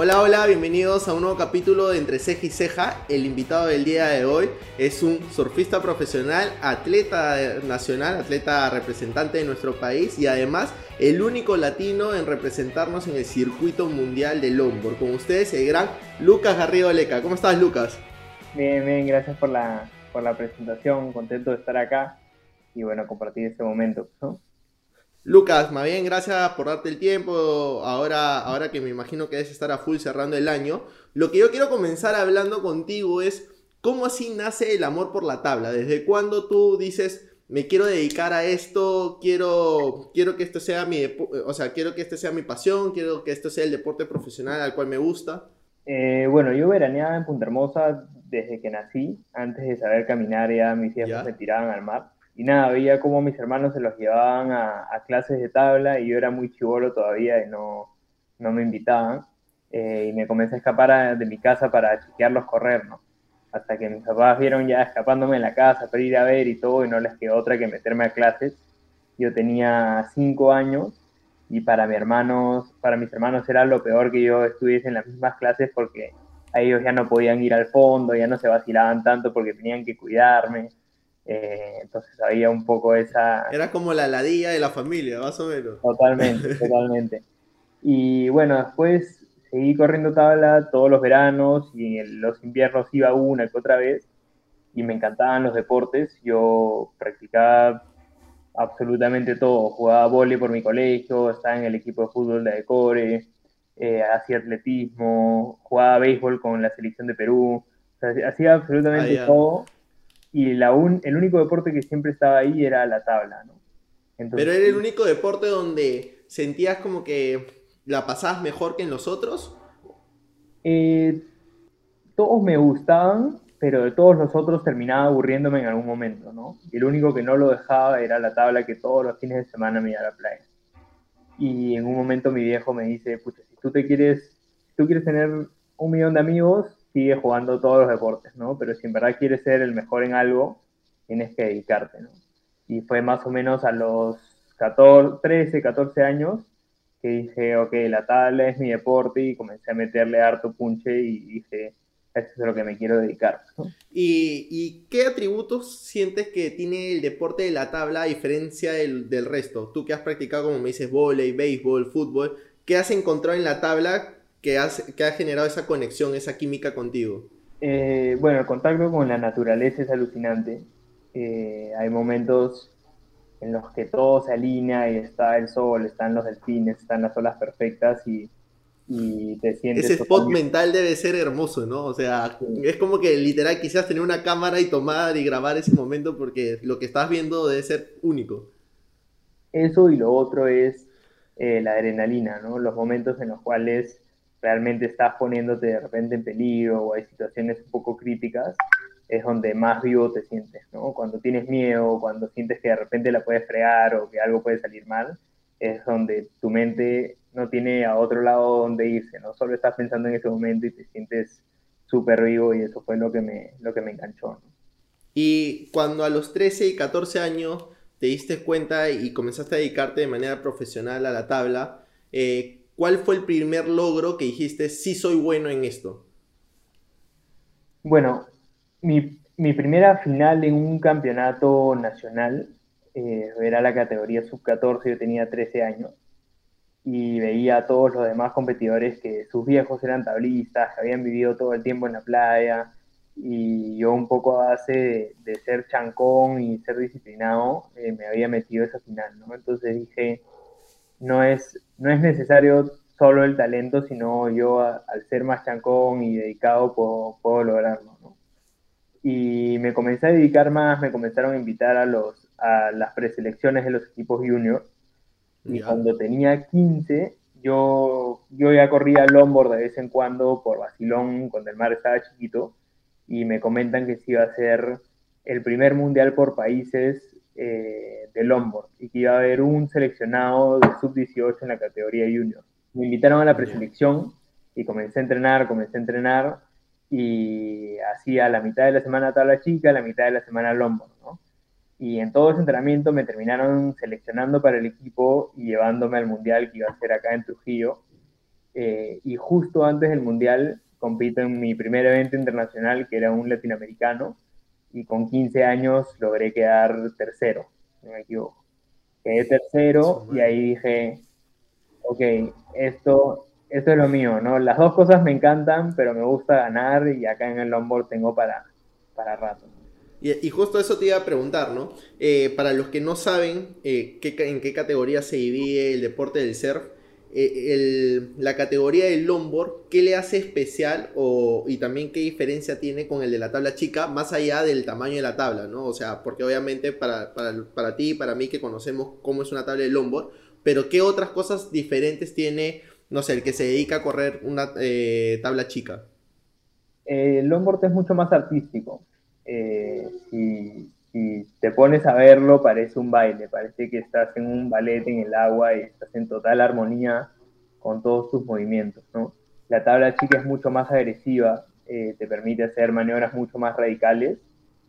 Hola, hola, bienvenidos a un nuevo capítulo de Entre Ceja y Ceja. El invitado del día de hoy es un surfista profesional, atleta nacional, atleta representante de nuestro país y además el único latino en representarnos en el circuito mundial de longboard. Con ustedes el gran Lucas Garrido Leca. ¿Cómo estás, Lucas? Bien, bien, gracias por la, por la presentación, contento de estar acá y bueno, compartir este momento. ¿no? Lucas, más bien gracias por darte el tiempo, ahora, ahora que me imagino que debes estar a full cerrando el año. Lo que yo quiero comenzar hablando contigo es cómo así nace el amor por la tabla, desde cuándo tú dices, me quiero dedicar a esto, quiero, quiero que esto sea mi, o sea, quiero que este sea mi pasión, quiero que esto sea el deporte profesional al cual me gusta. Eh, bueno, yo veraneaba en Punta Hermosa desde que nací, antes de saber caminar ya mis hijos me tiraban al mar y nada, veía cómo mis hermanos se los llevaban a, clases de tabla y yo era muy chivolo todavía y no, no me invitaban. Eh, y me comencé a escapar de mi casa para chequearlos correr, ¿no? Hasta que mis papás vieron ya escapándome en la casa para ir a ver y todo y no les quedó otra que meterme a clases. Yo tenía cinco años y para, mis hermanos, para mis hermanos era lo peor que yo estuviese en las mismas clases porque a ellos ya no podían ir al fondo, ya no se vacilaban tanto porque tenían que cuidarme eh, entonces había un poco esa... Era como la ladilla de la familia, más o menos. Totalmente, totalmente. Y bueno, después seguí corriendo tabla todos los veranos y en los inviernos iba una que otra vez y me encantaban los deportes. Yo practicaba absolutamente todo. Jugaba vóley por mi colegio, estaba en el equipo de fútbol de Decore, eh, hacía atletismo, jugaba béisbol con la selección de Perú. O sea, hacía absolutamente ah, todo y la el único deporte que siempre estaba ahí era la tabla, ¿no? Pero era el único deporte donde sentías como que la pasabas mejor que en los otros. Eh, todos me gustaban, pero de todos los otros terminaba aburriéndome en algún momento, ¿no? Y el único que no lo dejaba era la tabla que todos los fines de semana me iba a la playa. Y en un momento mi viejo me dice, pucha, si tú te quieres, si tú quieres tener un millón de amigos, sigue jugando todos los deportes, ¿no? Pero si en verdad quieres ser el mejor en algo, tienes que dedicarte, ¿no? Y fue más o menos a los 14, 13, 14 años que dije, ok, la tabla es mi deporte y comencé a meterle harto punche y dije, eso es lo que me quiero dedicar. ¿Y, ¿Y, qué atributos sientes que tiene el deporte de la tabla a diferencia del, del resto? Tú que has practicado, como me dices, volei, béisbol, fútbol, ¿qué has encontrado en la tabla que, ha generado esa conexión, esa química contigo? Eh, bueno, el contacto con la naturaleza es alucinante. Eh, hay momentos en los que todo se alinea y está el sol, están los delfines, están las olas perfectas y, te sientes... Ese spot mental debe ser hermoso, ¿no? O sea, es como que literal quisieras tener una cámara y tomar y grabar ese momento porque lo que estás viendo debe ser único. Eso y lo otro es eh, la adrenalina, ¿no? Los momentos en los cuales realmente estás poniéndote de repente en peligro o hay situaciones un poco críticas, es donde más vivo te sientes, ¿no? Cuando tienes miedo, cuando sientes que de repente la puedes fregar o que algo puede salir mal, es donde tu mente no tiene a otro lado donde irse, ¿no? Solo estás pensando en ese momento y te sientes súper vivo y eso fue lo que me, lo que me enganchó, Y cuando a los 13 y 14 años te diste cuenta y comenzaste a dedicarte de manera profesional a la tabla, eh, ¿cuál fue el primer logro que dijiste, sí soy bueno en esto? Bueno, mi, primera final en un campeonato nacional eh, era la categoría sub-14, yo tenía 13 años y veía a todos los demás competidores que sus viejos eran tablistas, habían vivido todo el tiempo en la playa y yo un poco a base de, ser chancón y ser disciplinado eh, me había metido esa final, ¿no? Entonces dije, no es, no es necesario solo el talento, sino yo al ser más chancón y dedicado puedo, lograrlo. Y me comencé a dedicar más, me comenzaron a invitar a, los, a las preselecciones de los equipos juniors. Y cuando tenía 15, yo, yo ya corría longboard de vez en cuando por Basilón, cuando el mar estaba chiquito, y me comentan que se iba a ser el primer mundial por países eh, de longboard y que iba a haber un seleccionado de sub-18 en la categoría junior. Me invitaron a la preselección y comencé a entrenar, comencé a entrenar y hacía la mitad de la semana tabla chica, la mitad de la semana longboard, ¿no? Y en todo ese entrenamiento me terminaron seleccionando para el equipo y llevándome al mundial que iba a ser acá en Trujillo. eh, y justo antes del Mundial compito en mi primer evento internacional, que era un latinoamericano, y con 15 años logré quedar tercero, no me equivoco. Quedé tercero y ahí dije, ok, esto, esto es lo mío, ¿no? Las dos cosas me encantan, pero me gusta ganar y acá en el longboard tengo para, para rato. Y, justo eso te iba a preguntar, ¿no? Eh, para los que no saben eh, qué, en qué categoría se divide el deporte del surf, eh, la categoría del longboard, ¿qué le hace especial y también qué diferencia tiene con el de la tabla chica, más allá del tamaño de la tabla, ¿no? O sea, porque obviamente para, para, ti y para mí que conocemos cómo es una tabla de longboard, pero ¿qué otras cosas diferentes tiene, no sé, el que se dedica a correr una eh, tabla chica? el longboard es mucho más artístico. Eh, si, si te pones a verlo, parece un baile, parece que estás en un ballet en el agua y estás en total armonía con todos tus movimientos. La tabla chica es mucho más agresiva, eh, te permite hacer maniobras mucho más radicales,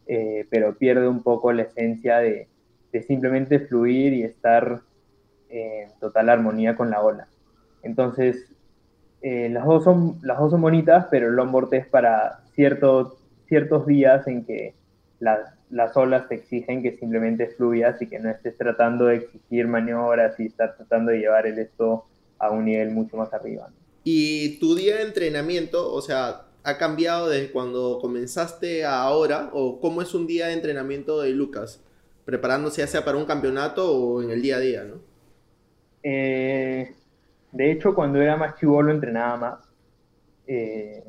eh, pero pierde un poco la esencia de, de simplemente fluir y estar en total armonía con la ola. Entonces, eh, las, dos son, las dos son bonitas, pero el longboard es para cierto, ciertos días en que las, las olas te exigen que simplemente fluyas y que no estés tratando de exigir maniobras y estar tratando de llevar el esto a un nivel mucho más arriba. ¿Y tu día de entrenamiento, o sea, ha cambiado desde cuando comenzaste a ahora? ¿O cómo es un día de entrenamiento de Lucas? Preparándose ya sea para un campeonato o en el día a día, ¿no? Eh, de hecho, cuando era más chivolo entrenaba más. Eh,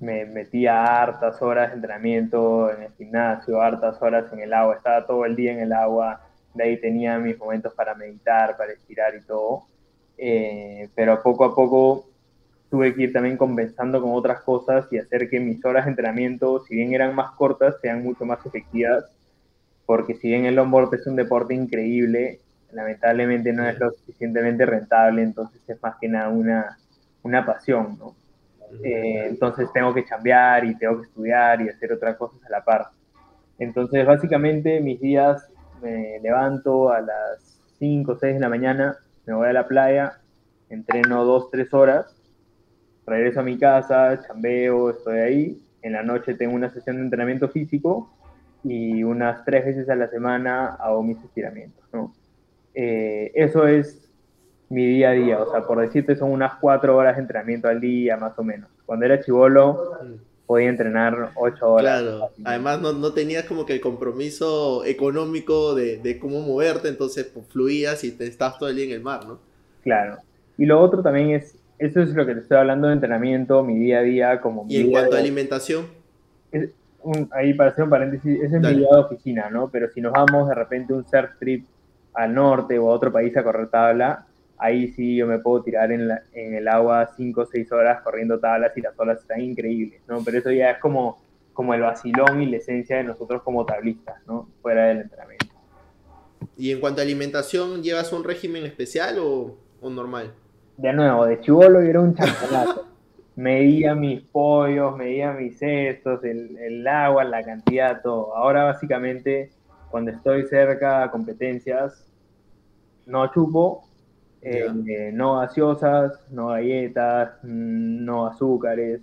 me metía hartas horas de entrenamiento en el gimnasio, hartas horas en el agua, estaba todo el día en el agua, de ahí tenía mis momentos para meditar, para estirar y todo. Eh, pero poco a poco tuve que ir también compensando con otras cosas y hacer que mis horas de entrenamiento, si bien eran más cortas, sean mucho más efectivas, porque si bien el longboard es un deporte increíble, lamentablemente no es lo suficientemente rentable, entonces es más que nada una, una pasión, ¿no? Eh, entonces tengo que chambear y tengo que estudiar y hacer otras cosas a la par. Entonces, básicamente, mis días me levanto a las 5 o 6 de la mañana, me voy a la playa, entreno 2, 3 horas, regreso a mi casa, chambeo, estoy ahí. En la noche tengo una sesión de entrenamiento físico y unas 3 veces a la semana hago mis estiramientos, ¿no? Eh, eso es mi día a día, o sea, por decirte, son unas cuatro horas de entrenamiento al día, más o menos. Cuando era chivolo, podía entrenar ocho horas. Claro, además no, no, tenías como que el compromiso económico de, de cómo moverte, entonces pues, fluías y te estabas todo el día en el mar, ¿no? Claro. Y lo otro también es, eso es lo que te estoy hablando de entrenamiento, mi día a día, como... ¿Y en cuanto a alimentación? ahí para hacer un paréntesis, ese es mi día de oficina, ¿no? Pero si nos vamos de repente un surf trip al norte o a otro país a correr tabla, ahí sí yo me puedo tirar en, el agua 5 o 6 horas corriendo tablas y las olas están increíbles, ¿no? Pero eso ya es como, como el vacilón y la esencia de nosotros como tablistas, ¿no? Fuera del entrenamiento. ¿Y en cuanto a alimentación, llevas un régimen especial o, normal? De nuevo, de chivolo yo era un champanato. medía mis pollos, medía mis cestos, el, el agua, la cantidad, todo. Ahora básicamente, cuando estoy cerca a competencias, no chupo, eh, no gaseosas, no galletas, no azúcares,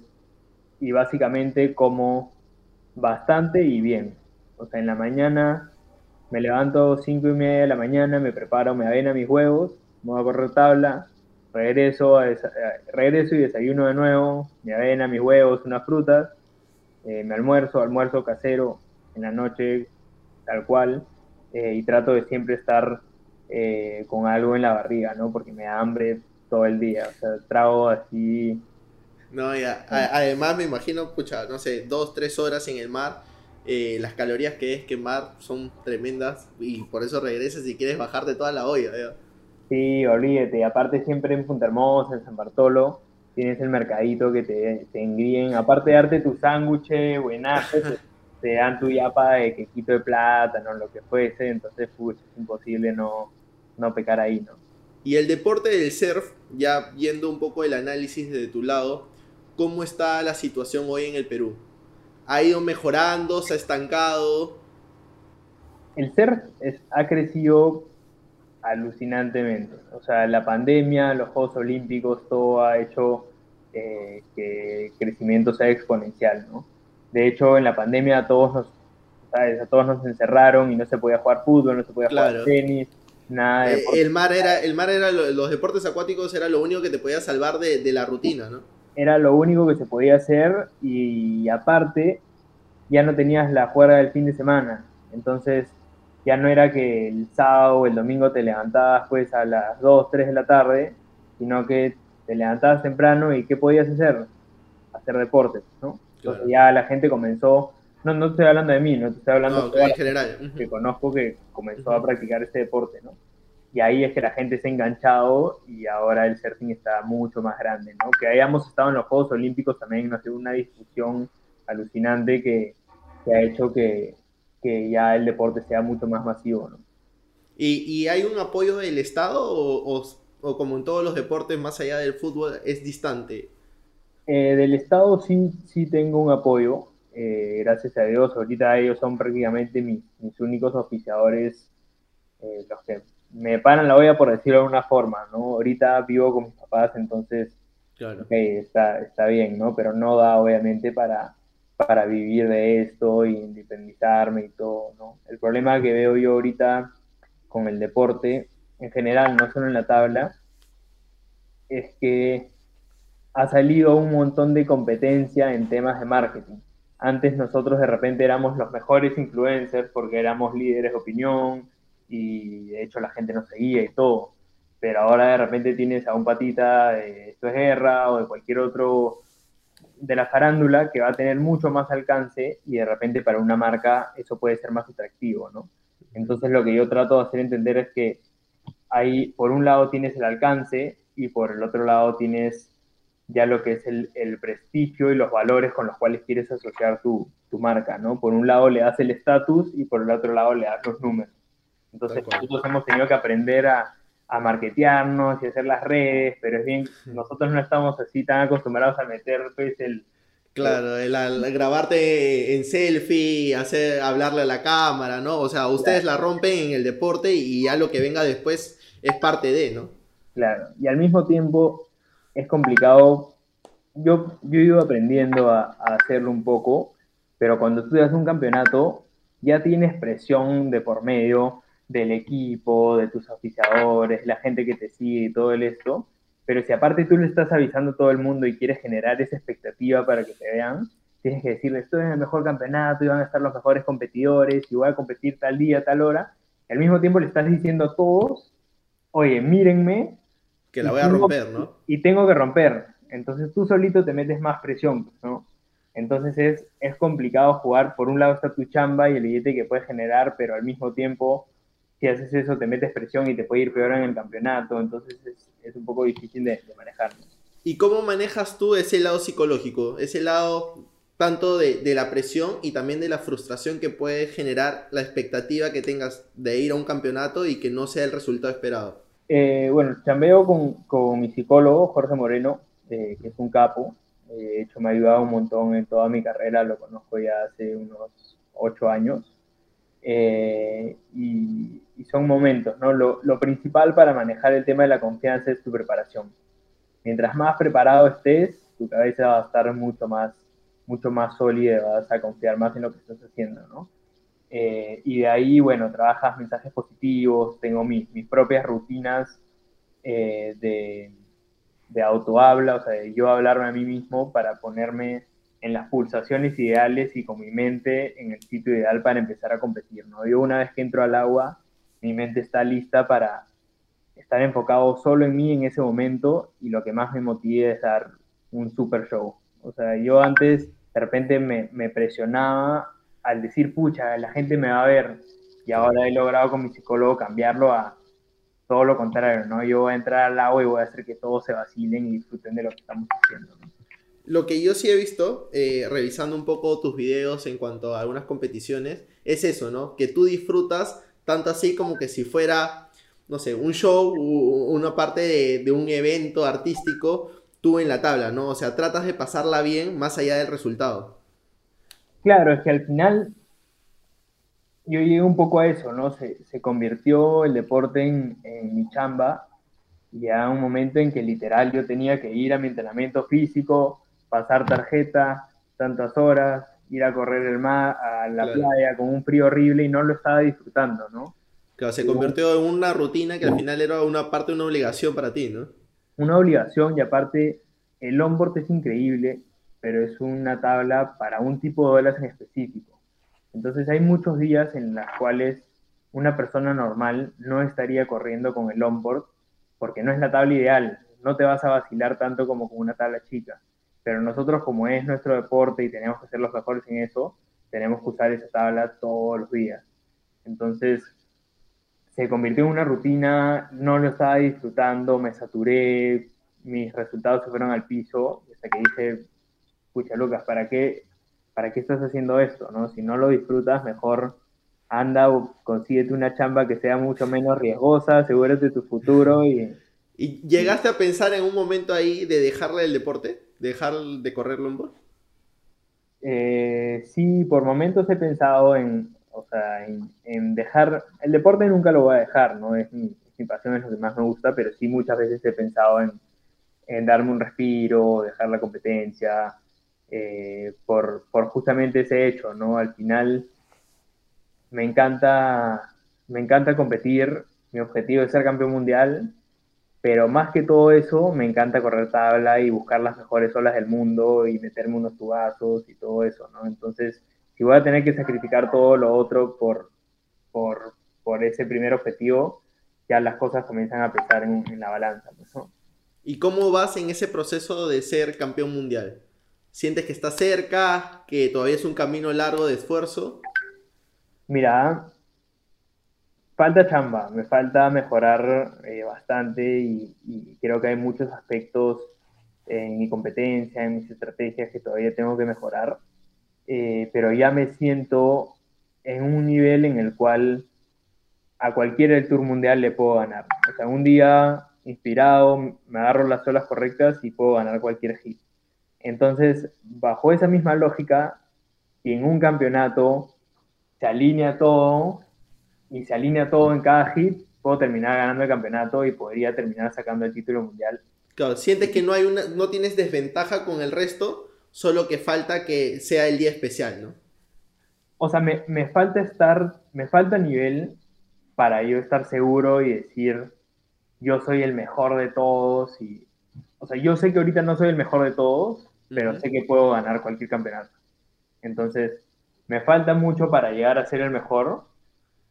y básicamente como bastante y bien. O sea, en la mañana me levanto 5 y media de la mañana, me preparo, me avena mis huevos, me voy a correr tabla, regreso, eh, regreso y desayuno de nuevo, me avena, mis huevos, unas frutas, eh, me almuerzo, almuerzo casero en la noche, tal cual, y trato de siempre estar eh, con algo en la barriga, ¿no? Porque me da hambre todo el día, o sea, trago así... No, ya, además me imagino, pucha, no sé, dos, tres horas en el mar, eh, las calorías que es quemar son tremendas y por eso regresas y quieres bajarte toda la olla, ¿ya? Sí, olvídate, aparte siempre en Punta Hermosa, en San Bartolo, tienes el mercadito que te, te engríen, aparte de darte tu sándwich buenazo, te, dan tu yapa de quequito de plátano, lo que fuese, entonces, pucha, es imposible no, no pecar ahí, ¿no? Y el deporte del surf, ya viendo un poco el análisis de tu lado, ¿cómo está la situación hoy en el Perú? ¿Ha ido mejorando? ¿Se ha estancado? El surf ha crecido alucinantemente. O sea, la pandemia, los Juegos Olímpicos, todo ha hecho eh, que el crecimiento sea exponencial, ¿no? De hecho, en la pandemia a todos nos, A todos nos encerraron y no se podía jugar fútbol, no se podía jugar tenis, nada de eh, El mar era, el mar era, los deportes acuáticos era lo único que te podía salvar de, de la rutina, ¿no? Era lo único que se podía hacer y aparte ya no tenías la juerga del fin de semana. Entonces ya no era que el sábado o el domingo te levantabas pues a las 2, 3 de la tarde, sino que te levantabas temprano y ¿qué podías hacer? Hacer deportes, ¿no? Entonces ya la gente comenzó, no, no estoy hablando de mí, no estoy hablando de en general. que conozco que comenzó a practicar este deporte, ¿no? Y ahí es que la gente se ha enganchado y ahora el surfing está mucho más grande, ¿no? Que hayamos estado en los Juegos Olímpicos también nos dio una discusión alucinante que, que ha hecho que, que ya el deporte sea mucho más masivo, ¿no? ¿Y, y hay un apoyo del Estado o, o, como en todos los deportes más allá del fútbol es distante? Eh, del Estado sí, sí tengo un apoyo, eh, gracias a Dios, ahorita ellos son prácticamente mis, mis únicos oficiadores, eh, los que me paran la olla por decirlo de una forma, ¿no? Ahorita vivo con mis papás, entonces claro. está, está bien, ¿no? Pero no da obviamente para, para vivir de esto y independizarme y todo, ¿no? El problema que veo yo ahorita con el deporte, en general, no solo en la tabla, es que ha salido un montón de competencia en temas de marketing. Antes nosotros de repente éramos los mejores influencers porque éramos líderes de opinión y de hecho la gente nos seguía y todo. Pero ahora de repente tienes a un patita de Esto es Guerra o de cualquier otro de la farándula que va a tener mucho más alcance y de repente para una marca eso puede ser más atractivo, ¿no? Entonces lo que yo trato de hacer entender es que ahí por un lado tienes el alcance y por el otro lado tienes ya lo que es el, el prestigio y los valores con los cuales quieres asociar tu, tu marca, ¿no? Por un lado le das el estatus y por el otro lado le das los números. Entonces nosotros hemos tenido que aprender a, a marketearnos y hacer las redes, pero es bien, nosotros no estamos así tan acostumbrados a meter pues el... Claro, el, grabarte en selfie, hacer, hablarle a la cámara, ¿no? O sea, ustedes la rompen en el deporte y ya lo que venga después es parte de, ¿no? Claro, y al mismo tiempo es complicado. Yo, yo he ido aprendiendo a, hacerlo un poco, pero cuando tú das un campeonato, ya tienes presión de por medio, del equipo, de tus oficiadores, la gente que te sigue y todo el esto, pero si aparte tú le estás avisando a todo el mundo y quieres generar esa expectativa para que te vean, tienes que decirle, estoy en el mejor campeonato y van a estar los mejores competidores y voy a competir tal día, tal hora, al mismo tiempo le estás diciendo a todos, oye, mírenme. Que la voy a romper, ¿no? Y tengo que romper. Entonces tú solito te metes más presión, ¿no? Entonces es, es complicado jugar, por un lado está tu chamba y el billete que puedes generar, pero al mismo tiempo si haces eso te metes presión y te puede ir peor en el campeonato, entonces es, un poco difícil de, manejar. ¿Y cómo manejas tú ese lado psicológico, ese lado tanto de, la presión y también de la frustración que puede generar la expectativa que tengas de ir a un campeonato y que no sea el resultado esperado? Eh, bueno, chambeo con, mi psicólogo, Jorge Moreno, eh, que es un capo. Eh, de hecho, me ha ayudado un montón en toda mi carrera, lo conozco ya hace unos ocho años. y, son momentos, ¿no? Lo, lo, principal para manejar el tema de la confianza es tu preparación. Mientras más preparado estés, tu cabeza va a estar mucho más, mucho más sólida, vas a confiar más en lo que estás haciendo, ¿no? Eh, y de ahí, bueno, trabajas mensajes positivos, tengo mis, mis propias rutinas eh, de, de autohabla, o sea, de yo hablarme a mí mismo para ponerme en las pulsaciones ideales y con mi mente en el sitio ideal para empezar a competir, ¿no? Yo una vez que entro al agua, mi mente está lista para estar enfocado solo en mí en ese momento y lo que más me motiva es dar un super show. O sea, yo antes de repente me, me presionaba al decir, pucha, la gente me va a ver y ahora he logrado con mi psicólogo cambiarlo a todo lo contrario, ¿no? Yo voy a entrar al agua y voy a hacer que todos se vacilen y disfruten de lo que estamos haciendo, Lo que yo sí he visto, eh, revisando un poco tus videos en cuanto a algunas competiciones, es eso, ¿no? Que tú disfrutas tanto así como que si fuera, no sé, un show, una parte de, un evento artístico, tú en la tabla, ¿no? O sea, tratas de pasarla bien más allá del resultado. Claro, es que al final yo llegué un poco a eso, ¿no? Se, se convirtió el deporte en, en, mi chamba y a un momento en que literal yo tenía que ir a mi entrenamiento físico, pasar tarjeta, tantas horas, ir a correr el mar, a la playa con un frío horrible y no lo estaba disfrutando, ¿no? Claro, se convirtió en una rutina que al final era una parte, una obligación para ti, ¿no? Una obligación y aparte el longboard es increíble, pero es una tabla para un tipo de olas en específico. Entonces hay muchos días en los cuales una persona normal no estaría corriendo con el longboard porque no es la tabla ideal, no te vas a vacilar tanto como con una tabla chica. Pero nosotros como es nuestro deporte y tenemos que ser los mejores en eso, tenemos que usar esa tabla todos los días. Entonces se convirtió en una rutina, no lo estaba disfrutando, me saturé, mis resultados se fueron al piso, hasta que dije, pucha Lucas, ¿para qué ¿para qué estás haciendo esto? ¿no? Si no lo disfrutas, mejor anda o consíguete una chamba que sea mucho menos riesgosa, asegúrate tu futuro y... ¿Y llegaste a pensar en un momento ahí de dejarle el deporte? ¿Dejar de correr longboard? Eh, sí, por momentos he pensado en, o sea, en, dejar... El deporte nunca lo voy a dejar, ¿no? Es mi, mi, pasión, es lo que más me gusta, pero sí muchas veces he pensado en, en darme un respiro, dejar la competencia, eh, por, justamente ese hecho, ¿no? Al final me encanta, me encanta competir, mi objetivo es ser campeón mundial, pero más que todo eso, me encanta correr tabla y buscar las mejores olas del mundo y meterme unos tubazos y todo eso, ¿no? Entonces, si voy a tener que sacrificar todo lo otro por, por, por ese primer objetivo, ya las cosas comienzan a pesar en, la balanza. ¿Y cómo vas en ese proceso de ser campeón mundial? ¿Sientes que está cerca? ¿Que todavía es un camino largo de esfuerzo? Mira, falta chamba, me falta mejorar eh, bastante y, creo que hay muchos aspectos en mi competencia, en mis estrategias que todavía tengo que mejorar, eh, pero ya me siento en un nivel en el cual a cualquiera del Tour Mundial le puedo ganar. O sea, un día inspirado, me agarro las olas correctas y puedo ganar cualquier hit. Entonces, bajo esa misma lógica, y en un campeonato se alinea todo y se alinea todo en cada hit, puedo terminar ganando el campeonato y podría terminar sacando el título mundial. Claro, sientes que no hay una, no tienes desventaja con el resto, solo que falta que sea el día especial, ¿no? O sea, me, me falta estar, me falta nivel para yo estar seguro y decir, yo soy el mejor de todos y, o sea, yo sé que ahorita no soy el mejor de todos, pero sé que puedo ganar cualquier campeonato. Entonces, me falta mucho para llegar a ser el mejor,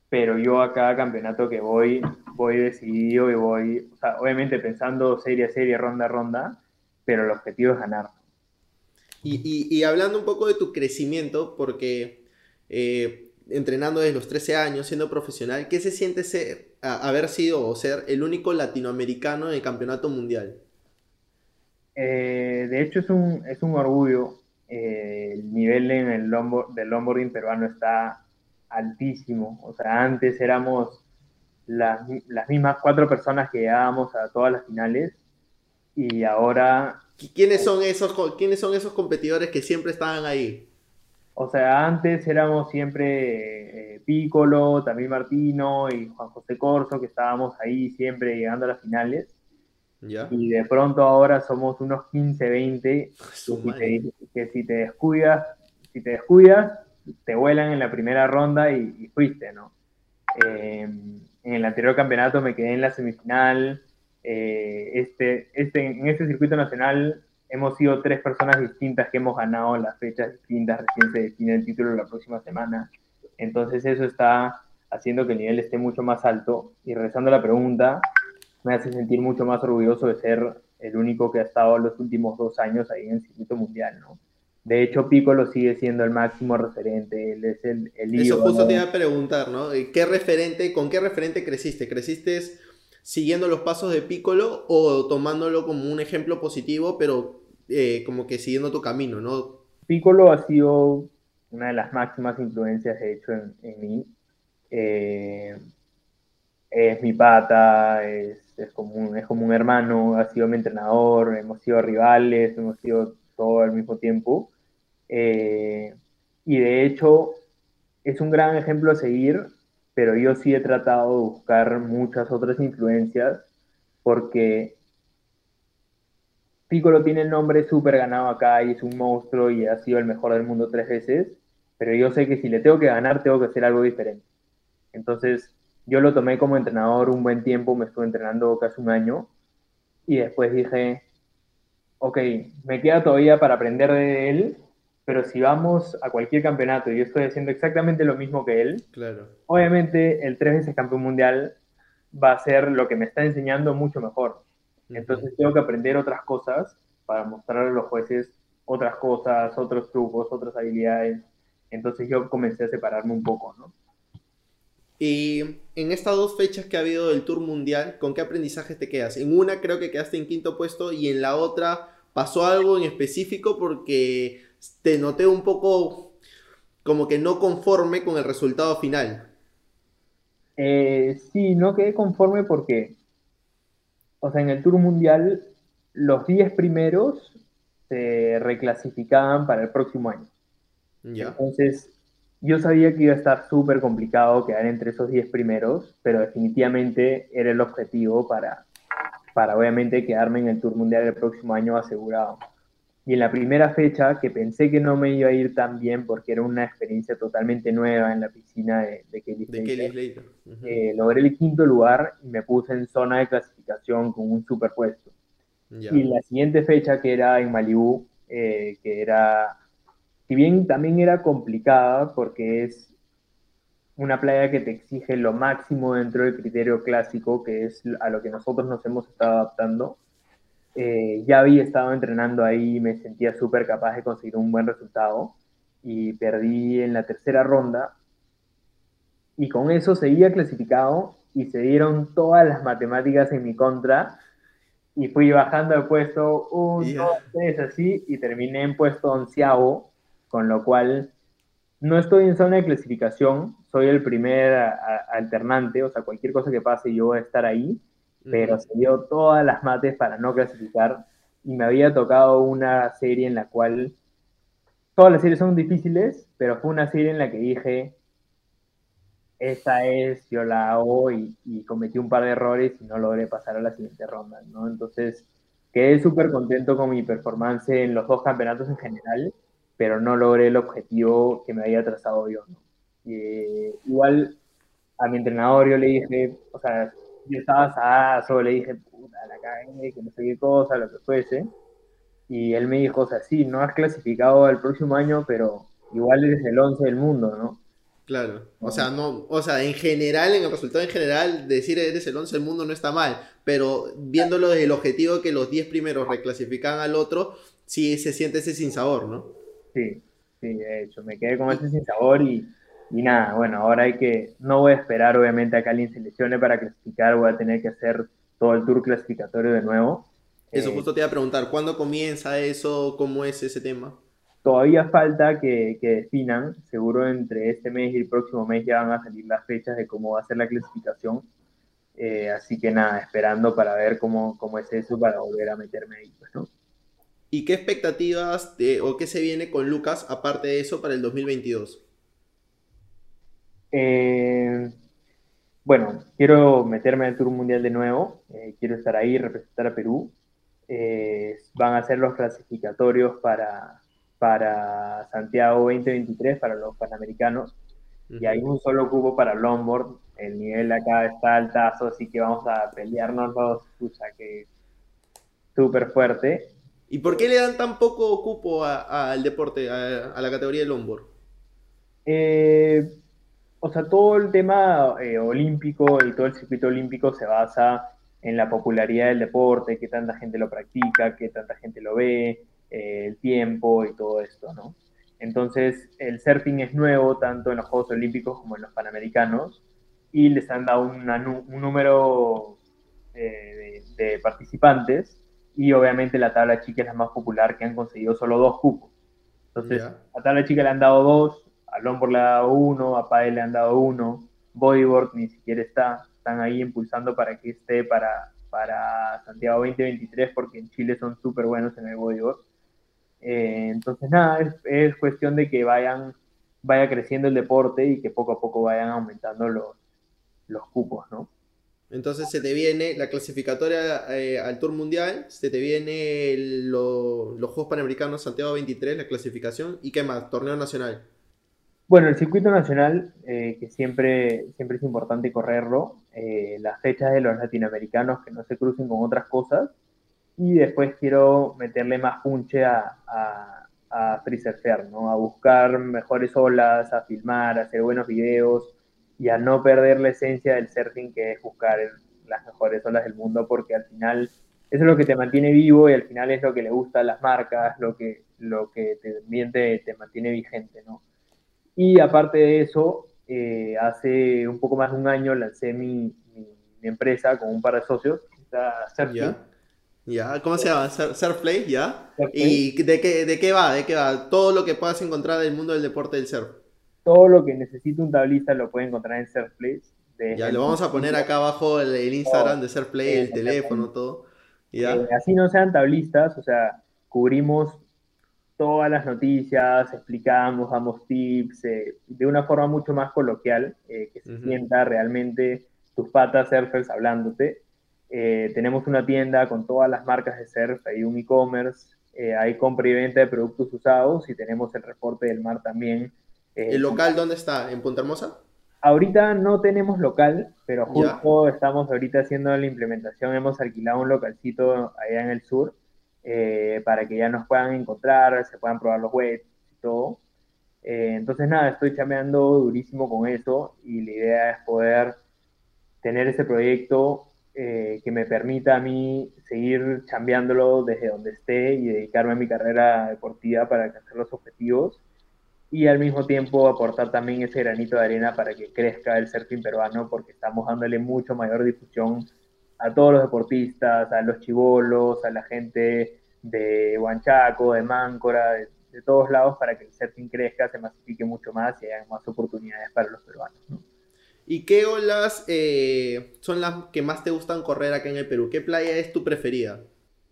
pero yo a cada campeonato que voy, voy decidido y voy, o sea, obviamente pensando serie a serie, ronda a ronda, pero el objetivo es ganar. Y, y, hablando un poco de tu crecimiento, porque eh, entrenando desde los 13 años, siendo profesional, ¿qué se siente ser, haber sido o ser el único latinoamericano en el campeonato mundial? Eh, de hecho, es un, es un orgullo. Eh, el nivel en el del longboarding peruano está altísimo. O sea, antes éramos las, las mismas cuatro personas que llegábamos a todas las finales y ahora... ¿Quiénes son esos, ¿quiénes son esos competidores que siempre estaban ahí? O sea, antes éramos siempre eh, Piccolo, también Martino y Juan José Corso, que estábamos ahí siempre llegando a las finales. Y de pronto ahora somos unos 15, 20 que, si te descuidas, si te descuidas, te vuelan en la primera ronda y, fuiste, ¿no? Eh, en el anterior campeonato me quedé en la semifinal. Eh, este, este, en este circuito nacional hemos sido tres personas distintas que hemos ganado las fechas distintas. Recién se define el título la próxima semana. Entonces eso está haciendo que el nivel esté mucho más alto. Y regresando a la pregunta, me hace sentir mucho más orgulloso de ser el único que ha estado los últimos dos años ahí en el circuito mundial, ¿no? De hecho, Piccolo sigue siendo el máximo referente, él es el, el Eso justo te iba a preguntar, ¿no? ¿Qué referente, ¿Con qué referente creciste? ¿Creciste siguiendo los pasos de Piccolo o tomándolo como un ejemplo positivo, pero eh, como que siguiendo tu camino, ¿no? Piccolo ha sido una de las máximas influencias, de hecho, en, en mí. Eh, es mi pata, es, es, como un, es como un hermano, ha sido mi entrenador, hemos sido rivales, hemos sido todo al mismo tiempo. Eh, y de hecho, es un gran ejemplo a seguir, pero yo sí he tratado de buscar muchas otras influencias porque Piccolo tiene el nombre súper ganado acá y es un monstruo y ha sido el mejor del mundo tres veces, pero yo sé que si le tengo que ganar, tengo que hacer algo diferente. Entonces, yo lo tomé como entrenador un buen tiempo, me estuve entrenando casi un año y después dije, ok, me queda todavía para aprender de él, pero si vamos a cualquier campeonato y yo estoy haciendo exactamente lo mismo que él, claro. obviamente el tres veces campeón mundial va a ser lo que me está enseñando mucho mejor. Entonces tengo que aprender otras cosas para mostrar a los jueces otras cosas, otros trucos, otras habilidades. Entonces yo comencé a separarme un poco, ¿no? Y en estas dos fechas que ha habido del Tour Mundial, ¿con qué aprendizajes te quedas? En una creo que quedaste en quinto puesto y en la otra pasó algo en específico porque te noté un poco como que no conforme con el resultado final. Eh, sí, no quedé conforme porque, o sea, en el Tour Mundial los 10 primeros se reclasificaban para el próximo año. Ya. Entonces, yo sabía que iba a estar súper complicado quedar entre esos 10 primeros, pero definitivamente era el objetivo para, para obviamente quedarme en el Tour Mundial el próximo año asegurado. Y en la primera fecha, que pensé que no me iba a ir tan bien porque era una experiencia totalmente nueva en la piscina de, de Kelly Slater, eh, logré el quinto lugar y me puse en zona de clasificación con un superpuesto. Y la siguiente fecha, que era en Malibú, eh, que era si bien también era complicada porque es una playa que te exige lo máximo dentro del criterio clásico, que es a lo que nosotros nos hemos estado adaptando, eh, ya había estado entrenando ahí y me sentía súper capaz de conseguir un buen resultado y perdí en la tercera ronda y con eso seguía clasificado y se dieron todas las matemáticas en mi contra y fui bajando de puesto un, dos, tres, así y terminé en puesto onceavo con lo cual no estoy en zona de clasificación, soy el primer alternante, o sea, cualquier cosa que pase yo voy a estar ahí, pero se dio todas las mates para no clasificar y me había tocado una serie en la cual todas las series son difíciles, pero fue una serie en la que dije, esta es, yo la hago y, y cometí un par de errores y no logré pasar a la siguiente ronda, ¿no? Entonces, quedé súper contento con mi performance en los dos campeonatos en general pero no logré el objetivo que me había trazado yo. igual a mi entrenador yo le dije, o sea, yo estaba solo le dije, puta, la cagué, que no sé qué cosa, lo que fuese. Y él me dijo, o sea, sí, no has clasificado el próximo año, pero igual eres el 11 del mundo, ¿no? Claro, o sea, no, o sea, en general, en el resultado en general, decir eres el 11 del mundo no está mal, pero viéndolo desde el objetivo que los 10 primeros reclasifican al otro, sí se siente ese sinsabor, ¿no? Sí, sí, de hecho, me quedé con ese sin sabor y, y nada, bueno, ahora hay que, no voy a esperar obviamente a que alguien se lesione para clasificar, voy a tener que hacer todo el tour clasificatorio de nuevo. Eso eh, justo te iba a preguntar, ¿cuándo comienza eso? ¿Cómo es ese tema? Todavía falta que, que, definan, seguro entre este mes y el próximo mes ya van a salir las fechas de cómo va a ser la clasificación. Eh, así que nada, esperando para ver cómo, cómo es eso para volver a meterme ahí, pues, ¿no? ¿Y qué expectativas o qué se viene con Lucas aparte de eso para el 2022? Eh, bueno, quiero meterme al Tour Mundial de nuevo, eh, quiero estar ahí, representar a Perú. Eh, van a ser los clasificatorios para, para Santiago 2023, para los Panamericanos, y hay un solo cubo para longboard. El nivel acá está altazo, así que vamos a pelearnos los, sea que súper fuerte. ¿Y por qué le dan tan poco cupo al deporte, a, la categoría del longboard? Eh, o sea, todo el tema eh, olímpico y todo el circuito olímpico se basa en la popularidad del deporte, que tanta gente lo practica, que tanta gente lo ve, eh, el tiempo y todo esto, ¿no? Entonces, el surfing es nuevo tanto en los Juegos Olímpicos como en los Panamericanos y les han dado un número de participantes y obviamente la tabla chica es la más popular que han conseguido solo dos cupos. Entonces, a la tabla chica le han dado dos, a Longboard le han dado uno, a Padel le han dado uno, Bodyboard ni siquiera está, están ahí impulsando para que esté para, para Santiago 2023 porque en Chile son súper buenos en el Bodyboard. Eh, entonces, nada, es, es, cuestión de que vayan vaya creciendo el deporte y que poco a poco vayan aumentando los, los cupos, ¿no? Entonces se te viene la clasificatoria eh, al Tour Mundial, se te viene los Juegos Panamericanos Santiago 23, la clasificación, y qué más, torneo nacional. Bueno, el circuito nacional, eh, que siempre, siempre es importante correrlo, eh, las fechas de los latinoamericanos que no se crucen con otras cosas, y después quiero meterle más punche a, a, a free ¿no? A buscar mejores olas, a filmar, a hacer buenos videos, y a no perder la esencia del surfing, que es buscar las mejores olas del mundo, porque al final eso es lo que te mantiene vivo y al final es lo que le gusta a las marcas, lo que, lo que también te, te mantiene vigente, ¿no? Y aparte de eso, eh, hace un poco más de un año lancé mi, mi, empresa con un par de socios, Surfplay. Ya, ¿cómo se llama? Surfplay, ¿ya? ¿Y de qué, de qué va? ¿De qué va? Todo lo que puedas encontrar del mundo del deporte del surf todo lo que necesita un tablista lo puede encontrar en Surfplay. Ya, lo vamos a poner acá abajo el, Instagram de Surfplay, el teléfono, todo. ¿Ya? Eh, así no sean tablistas, o sea, cubrimos todas las noticias, explicamos, damos tips, eh, de una forma mucho más coloquial, eh, que se sienta realmente tus patas surfers hablándote. tenemos una tienda con todas las marcas de surf, hay un e-commerce, hay compra y venta de productos usados y tenemos el reporte del mar también ¿El eh, local dónde está? ¿En Punta Hermosa? Ahorita no tenemos local, pero justo estamos ahorita haciendo la implementación. Hemos alquilado un localcito allá en el sur eh, para que ya nos puedan encontrar, se puedan probar los webs y todo. Eh, entonces, nada, estoy chameando durísimo con eso y la idea es poder tener ese proyecto que me permita a mí seguir chambeándolo desde donde esté y dedicarme a mi carrera deportiva para alcanzar los objetivos y al mismo tiempo aportar también ese granito de arena para que crezca el surfing peruano, porque estamos dándole mucho mayor difusión a todos los deportistas, a los chivolos, a la gente de Huanchaco, de Máncora, de, todos lados, para que el surfing crezca, se masifique mucho más y haya más oportunidades para los peruanos. ¿Y qué olas eh, son las que más te gustan correr acá en el Perú? ¿Qué playa es tu preferida?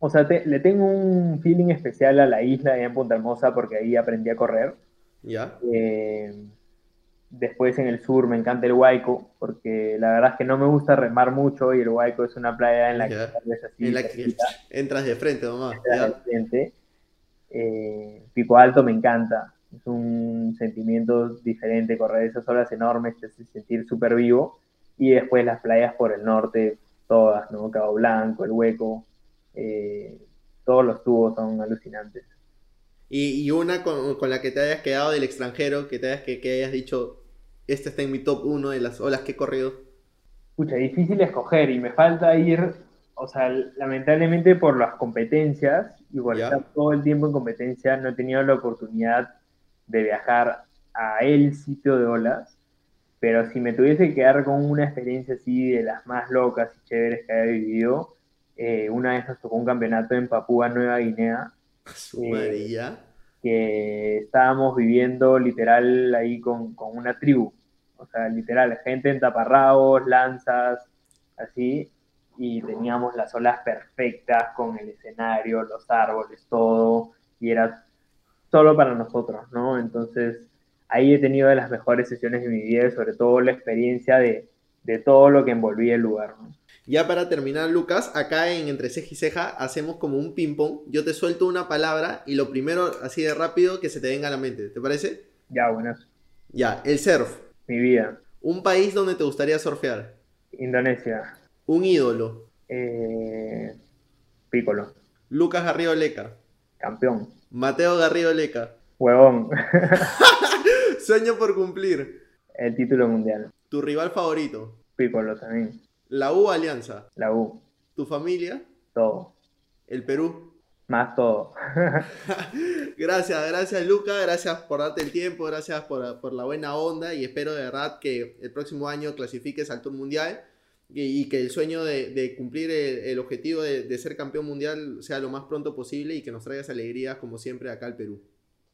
O sea, le tengo un feeling especial a la isla de en Punta Hermosa porque ahí aprendí a correr. ¿Ya? Eh, después en el sur me encanta el Huayco, porque la verdad es que no me gusta remar mucho y el Huayco es una playa en la que, en la que entras de frente nomás. Eh, Pico Alto me encanta, es un sentimiento diferente, correr esas olas enormes te hace sentir súper vivo. Y después las playas por el norte, todas, ¿no? Cabo Blanco, el Hueco, eh, todos los tubos son alucinantes. Y, una con, la que te hayas quedado del extranjero, que te hayas, que, hayas dicho, este está en mi top 1 de las olas que he corrido. Escucha, difícil escoger y me falta ir, o sea, lamentablemente por las competencias, igual estar todo el tiempo en competencia, no he tenido la oportunidad de viajar a el sitio de olas, pero si me tuviese que quedar con una experiencia así de las más locas y chéveres que haya vivido, eh, una vez nos tocó un campeonato en Papúa Nueva Guinea su eh, que estábamos viviendo literal ahí con, una tribu. O sea, literal, gente en taparrabos, lanzas, así, y teníamos las olas perfectas con el escenario, los árboles, todo, y era solo para nosotros, ¿no? Entonces, ahí he tenido de las mejores sesiones de mi vida, sobre todo la experiencia de, de todo lo que envolvía el lugar, ¿no? Ya para terminar, Lucas, acá en Entre Ceja y Ceja hacemos como un ping-pong. Yo te suelto una palabra y lo primero, así de rápido, que se te venga a la mente. ¿Te parece? Ya, buenas. Ya, el surf. Mi vida. Un país donde te gustaría surfear. Indonesia. Un ídolo. Eh, Piccolo. Lucas Garrido Leca. Campeón. Mateo Garrido Leca. Huevón. Sueño por cumplir. El título mundial. Tu rival favorito. Piccolo también. La U Alianza. La U. ¿Tu familia? Todo. ¿El Perú? Más todo. gracias, gracias Luca, gracias por darte el tiempo, gracias por, la buena onda y espero de verdad que el próximo año clasifiques al Tour Mundial y, que el sueño de, cumplir el, objetivo de, ser campeón mundial sea lo más pronto posible y que nos traigas alegrías como siempre acá al Perú.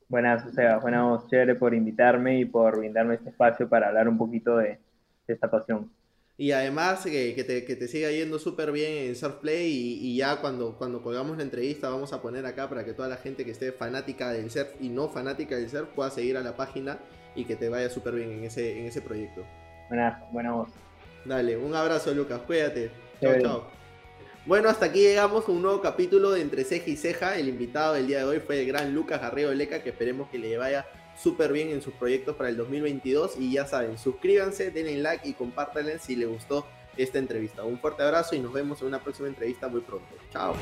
Buenas, o sea, buenas, chévere por invitarme y por brindarme este espacio para hablar un poquito de esta pasión. Y además que, que, te, que te, siga yendo súper bien en Surfplay y, y, ya cuando, cuando colgamos la entrevista vamos a poner acá para que toda la gente que esté fanática del surf y no fanática del surf pueda seguir a la página y que te vaya súper bien en ese, en ese proyecto. Buena, buena voz. Dale, un abrazo Lucas, cuídate. Chao, chao. Bueno, hasta aquí llegamos a un nuevo capítulo de Entre Ceja y Ceja. El invitado del día de hoy fue el gran Lucas Garrido Leca, que esperemos que le vaya súper bien en sus proyectos para el 2022. Y ya saben, suscríbanse, denle like y compártanle si les gustó esta entrevista. Un fuerte abrazo y nos vemos en una próxima entrevista muy pronto. Chao.